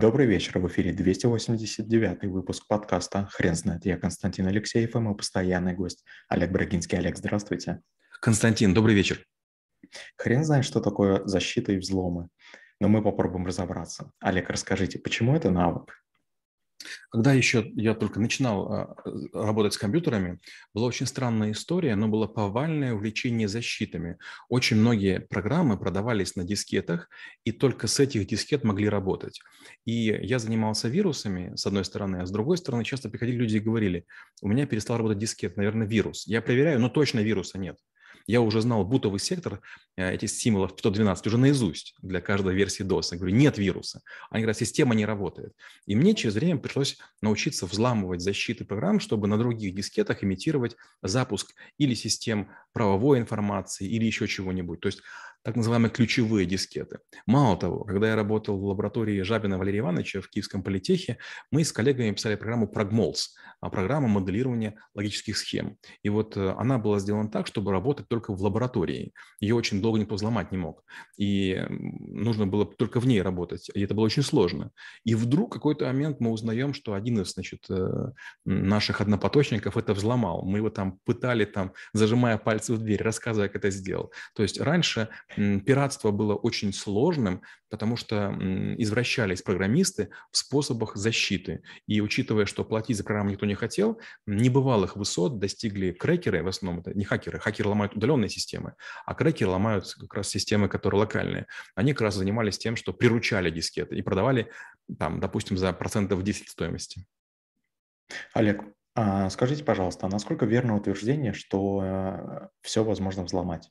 Добрый вечер, в эфире 289 выпуск подкаста «Хрен знает». Я Константин Алексеев и мой постоянный гость Олег Брагинский. Олег, здравствуйте. Константин, добрый вечер. Хрен знает, что такое защита и взломы, но мы попробуем разобраться. Олег, расскажите, почему это навык? Когда еще я только начинал а, работать с компьютерами, была очень странная история, но было повальное увлечение защитами. Очень многие программы продавались на дискетах, и только с этих дискет могли работать. И я занимался вирусами, с одной стороны, а с другой стороны часто приходили люди и говорили, у меня перестал работать дискет, наверное, вирус. Я проверяю, но точно вируса нет. Я уже знал бутовый сектор э, этих символов 512 уже наизусть для каждой версии DOS. Я говорю, нет вируса. Они говорят, система не работает. И мне через время пришлось научиться взламывать защиты программ, чтобы на других дискетах имитировать запуск или систем правовой информации, или еще чего-нибудь. То есть так называемые ключевые дискеты. Мало того, когда я работал в лаборатории Жабина Валерия Ивановича в Киевском политехе, мы с коллегами писали программу Pragmols, а программа моделирования логических схем. И вот э, она была сделана так, чтобы работать только в лаборатории. Ее очень долго никто взломать не мог. И нужно было только в ней работать. И это было очень сложно. И вдруг какой-то момент мы узнаем, что один из значит, э, наших однопоточников это взломал. Мы его там пытали, там, зажимая пальцы в дверь, рассказывая, как это сделал. То есть раньше пиратство было очень сложным, потому что извращались программисты в способах защиты. И учитывая, что платить за программу никто не хотел, небывалых высот достигли крекеры, в основном это не хакеры, хакеры ломают удаленные системы, а крекеры ломают как раз системы, которые локальные. Они как раз занимались тем, что приручали дискеты и продавали, там, допустим, за процентов 10 стоимости. Олег, а скажите, пожалуйста, а насколько верно утверждение, что э, все возможно взломать?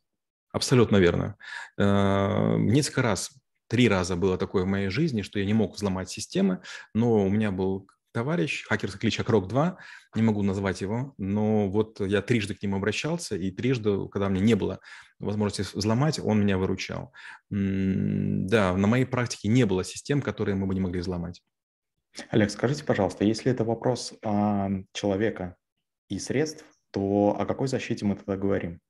Абсолютно верно. Э, несколько раз, три раза было такое в моей жизни, что я не мог взломать системы, но у меня был товарищ, хакерский кличка Крок-2, не могу назвать его, но вот я трижды к нему обращался, и трижды, когда мне не было возможности взломать, он меня выручал. Да, на моей практике не было систем, которые мы бы не могли взломать. Олег, скажите, пожалуйста, если это вопрос а, человека и средств, то о какой защите мы тогда говорим?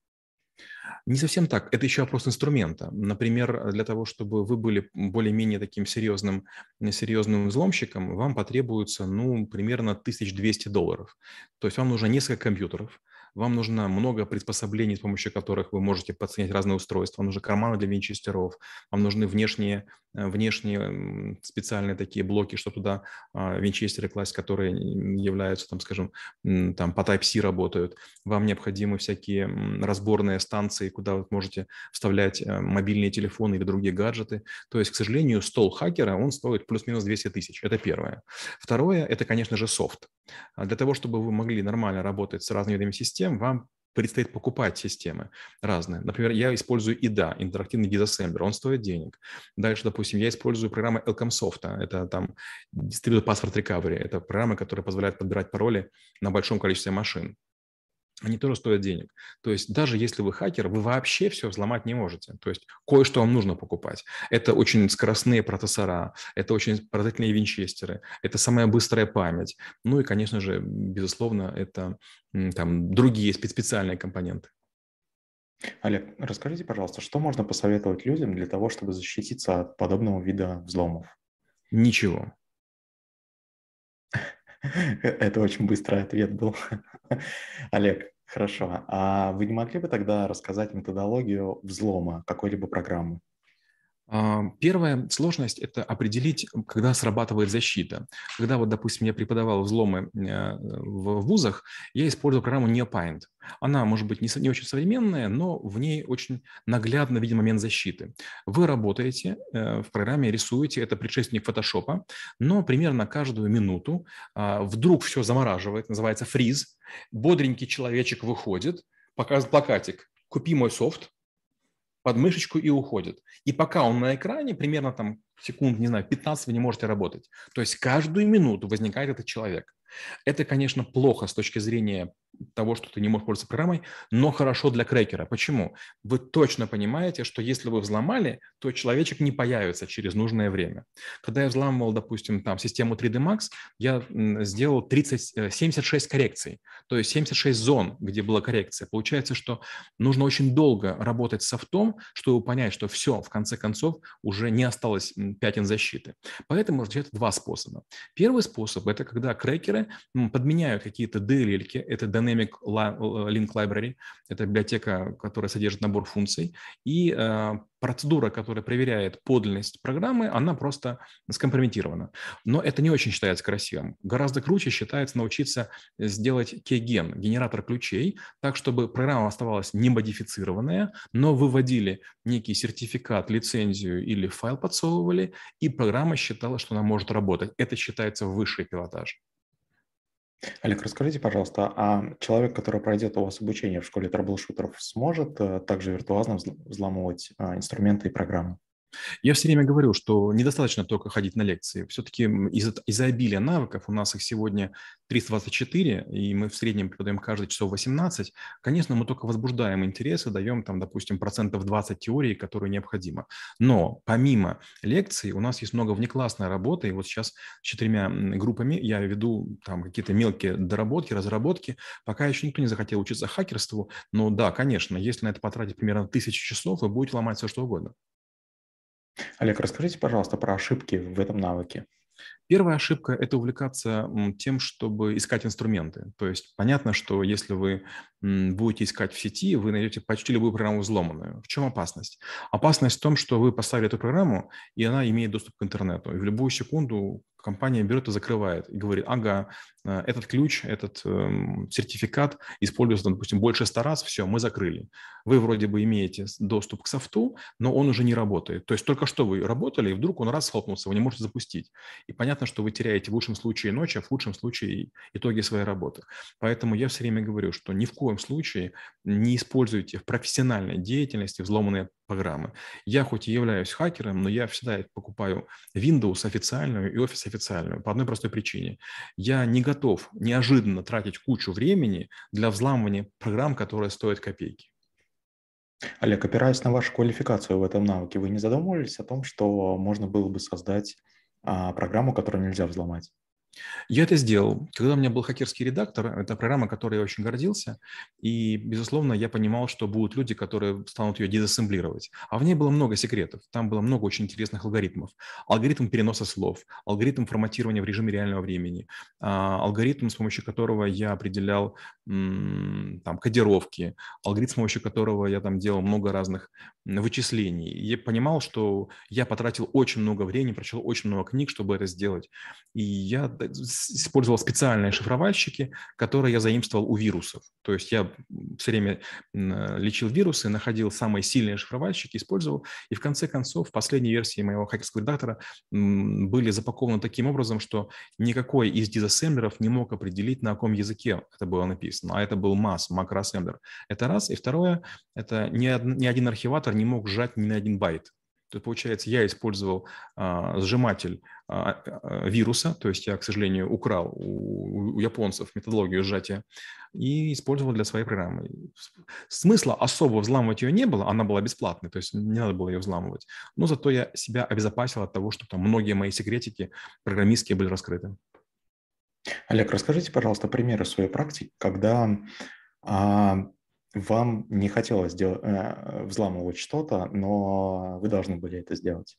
Не совсем так. Это еще вопрос инструмента. Например, для того, чтобы вы были более-менее таким серьезным, серьезным взломщиком, вам потребуется, ну, примерно 1200 долларов. То есть вам нужно несколько компьютеров, вам нужно много приспособлений, с помощью которых вы можете подсоединять разные устройства. Вам нужны карманы для винчестеров, вам нужны внешние, э, внешние специальные такие блоки, чтобы туда а, винчестеры класть, которые являются, там, скажем, там по Type-C работают. Вам необходимы всякие разборные станции, куда вы можете вставлять э, мобильные телефоны или другие гаджеты. То есть, к сожалению, стол хакера, он стоит плюс-минус 200 тысяч. Это первое. Второе, это, конечно же, софт. А для того, чтобы вы могли нормально работать с разными видами систем, вам предстоит покупать системы разные. Например, я использую IDA, интерактивный дизассемблер, он стоит денег. Дальше, допустим, я использую программу Elcomsoft, это там Distributed Password Recovery, это программа, которая позволяет подбирать пароли на большом количестве машин они тоже стоят денег. То есть даже если вы хакер, вы вообще все взломать не можете. То есть кое-что вам нужно покупать. Это очень скоростные процессора, это очень поразительные винчестеры, это самая быстрая память. Ну и, конечно же, безусловно, это там другие специальные компоненты. Олег, расскажите, пожалуйста, что можно посоветовать людям для того, чтобы защититься от подобного вида взломов? Ничего. Это очень быстрый ответ был. Олег, хорошо. А вы не могли бы тогда рассказать методологию взлома какой-либо программы? А, первая сложность – это определить, когда срабатывает защита. Когда, вот, допустим, я преподавал взломы э, в вузах, я использовал программу Neopaint. Она, может быть, не, не очень современная, но в ней очень наглядно виден момент защиты. Вы работаете э, в программе, рисуете, это предшественник фотошопа, но примерно каждую минуту а, вдруг все замораживает, называется фриз, бодренький человечек выходит, показывает плакатик «Купи мой софт», под мышечку и уходит. И пока он на экране, примерно там секунд, не знаю, 15 вы не можете работать. То есть каждую минуту возникает этот человек. Это, конечно, плохо с точки зрения того, что ты не можешь пользоваться программой, но хорошо для крекера. Почему? Вы точно понимаете, что если вы взломали, то человечек не появится через нужное время. Когда я взламывал, допустим, там систему 3D Max, я сделал 30, 76 э, коррекций, то есть 76 зон, где была коррекция. Получается, что нужно очень долго работать с софтом, чтобы понять, что все, в конце концов, уже не осталось пятен защиты. Поэтому это два способа. Первый способ – это когда крекеры подменяют какие-то DLL, это Dynamic Link Library, это библиотека, которая содержит набор функций, и э, процедура, которая проверяет подлинность программы, она просто скомпрометирована. Но это не очень считается красивым. Гораздо круче считается научиться сделать кейген, генератор ключей, так, чтобы программа оставалась не модифицированная, но выводили некий сертификат, лицензию или файл подсовывали, и программа считала, что она может работать. Это считается высший пилотаж. Олег, расскажите, пожалуйста, а человек, который пройдет у вас обучение в школе трэблшутеров, сможет э, также виртуозно взламывать а, инструменты и программы? Я все время говорю, что недостаточно только ходить на лекции. Все-таки из-за из обилия навыков, у нас их сегодня 324, и мы в среднем преподаем каждый часов 18, конечно, мы только возбуждаем интересы, даем там, допустим, процентов 20 теории, которую необходимо. Но помимо лекций у нас есть много внеклассной работы, и вот сейчас с четырьмя группами я веду там какие-то мелкие доработки, разработки. Пока еще никто не захотел учиться хакерству, но да, конечно, если на это потратить примерно тысячу часов, вы будете ломать все, что угодно. Олег, расскажите, пожалуйста, про ошибки в этом навыке. Первая ошибка – это увлекаться тем, чтобы искать инструменты. То есть понятно, что если вы будете искать в сети, вы найдете почти любую программу взломанную. В чем опасность? Опасность в том, что вы поставили эту программу, и она имеет доступ к интернету. И в любую секунду компания берет и закрывает, и говорит, ага, э, этот ключ, этот э, сертификат используется, допустим, больше ста раз, все, мы закрыли. Вы вроде бы имеете доступ к софту, но он уже не работает. То есть только что вы работали, и вдруг он раз схлопнулся, вы не можете запустить. И понятно, что вы теряете в лучшем случае ночь, а в худшем случае итоги своей работы. Поэтому я все время говорю, что ни в коем случае не используйте в профессиональной деятельности взломанные программы. Я хоть и являюсь хакером, но я всегда покупаю Windows официальную и Office официальную по одной простой причине. Я не готов неожиданно тратить кучу времени для взламывания программ, которые стоят копейки. Олег, опираясь на вашу квалификацию в этом навыке, вы не задумывались о том, что можно было бы создать программу, которую нельзя взломать? Я это сделал. Когда у меня был хакерский редактор, это программа, которой я очень гордился, и, безусловно, я понимал, что будут люди, которые станут ее дезассемблировать. А в ней было много секретов, там было много очень интересных алгоритмов. Алгоритм переноса слов, алгоритм форматирования в режиме реального времени, а, алгоритм, с помощью которого я определял там, кодировки, алгоритм, с помощью которого я там делал много разных вычислений. Я понимал, что я потратил очень много времени, прочел очень много книг, чтобы это сделать. И я использовал специальные шифровальщики, которые я заимствовал у вирусов. То есть я все время лечил вирусы, находил самые сильные шифровальщики, использовал. И в конце концов, в последней версии моего хакерского редактора были запакованы таким образом, что никакой из дизассемблеров не мог определить, на каком языке это было написано. А это был MAS, макроассемблер. Это раз. И второе, это ни, ни один архиватор не мог сжать ни на один байт. То есть, получается, я использовал а, сжиматель а, а, вируса, то есть я, к сожалению, украл у, у японцев методологию сжатия и использовал для своей программы. Смысла особо взламывать ее не было, она была бесплатной, то есть не надо было ее взламывать. Но зато я себя обезопасил от того, что там многие мои секретики программистские были раскрыты. Олег, расскажите, пожалуйста, примеры своей практики, когда а, вам не хотелось дел- э, взламывать что-то, но вы должны были это сделать.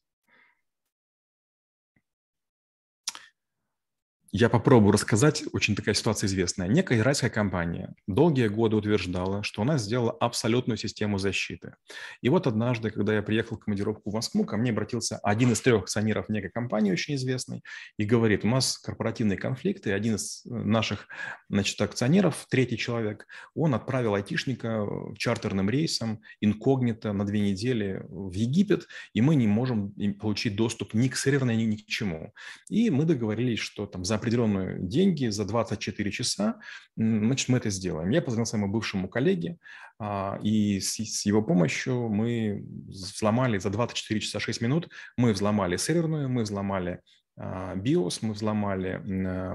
Я попробую рассказать, очень такая ситуация известная. Некая израильская компания долгие годы утверждала, что она сделала абсолютную систему защиты. И вот однажды, когда я приехал в командировку в Москву, ко мне обратился один из трех акционеров некой компании, очень известной, и говорит, у нас корпоративные конфликты, один из э, наших значит, акционеров, третий человек, он отправил айтишника чартерным рейсом инкогнито на две недели в Египет, и мы не можем получить доступ ни к серверной, ни к чему. И мы договорились, что там за определенные деньги за 24 часа, значит, мы это сделаем. Я позвонил своему бывшему коллеге, а, и с его помощью мы взломали за 24 часа 6 минут, мы взломали серверную, мы взломали BIOS, мы взломали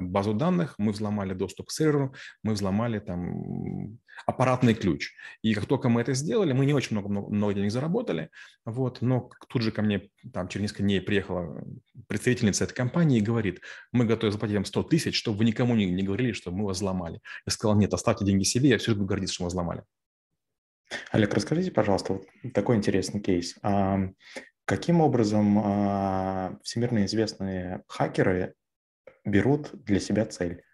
базу данных, мы взломали доступ к серверу, мы взломали там аппаратный ключ. И как только мы это сделали, мы не очень много, много, много денег заработали, вот, но тут же ко мне там через несколько дней приехала представительница этой компании и говорит, мы готовы заплатить вам 100 тысяч, чтобы вы никому не, не говорили, что мы вас взломали. Я сказал, нет, оставьте деньги себе, я все же буду гордиться, что мы взломали. Олег, расскажите, пожалуйста, вот такой интересный кейс. Каким образом а, всемирно известные хакеры берут для себя цель?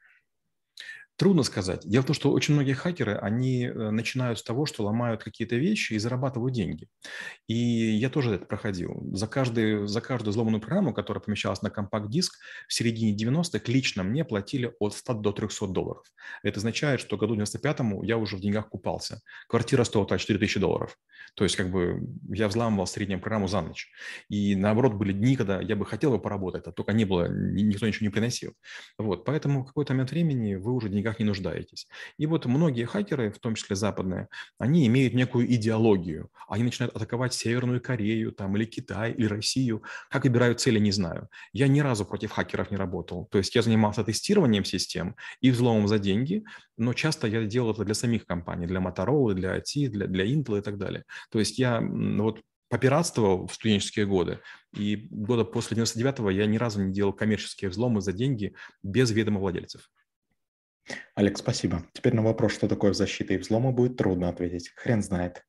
Трудно сказать. Дело в том, что очень многие хакеры, они э, начинают с того, что ломают какие-то вещи и зарабатывают деньги. И я тоже это проходил. За, каждый, за каждую взломанную программу, которая помещалась на компакт-диск, в середине 90-х лично мне платили от 100 до 300 долларов. Это означает, что году 95-му я уже в деньгах купался. Квартира стоила 4000 долларов. То есть как бы я взламывал среднюю программу за ночь. И наоборот, были дни, когда я бы хотел бы поработать, а только не было, никто ничего не приносил. Вот, поэтому в какой-то момент времени вы уже в деньгах не нуждаетесь. И вот многие хакеры, в том числе западные, они имеют некую идеологию. Они начинают атаковать Северную Корею там, или Китай, или Россию. Как выбирают цели, не знаю. Я ни разу против хакеров не работал. То есть я занимался тестированием систем и взломом за деньги, но часто я делал это для самих компаний, для Motorola, для IT, для, для Intel и так далее. То есть я вот попиратствовал в студенческие годы, и года после 99-го я ни разу не делал коммерческие взломы за деньги без ведома владельцев. Олег, спасибо. Теперь на вопрос, что такое защита и взломы, будет трудно ответить. Хрен знает.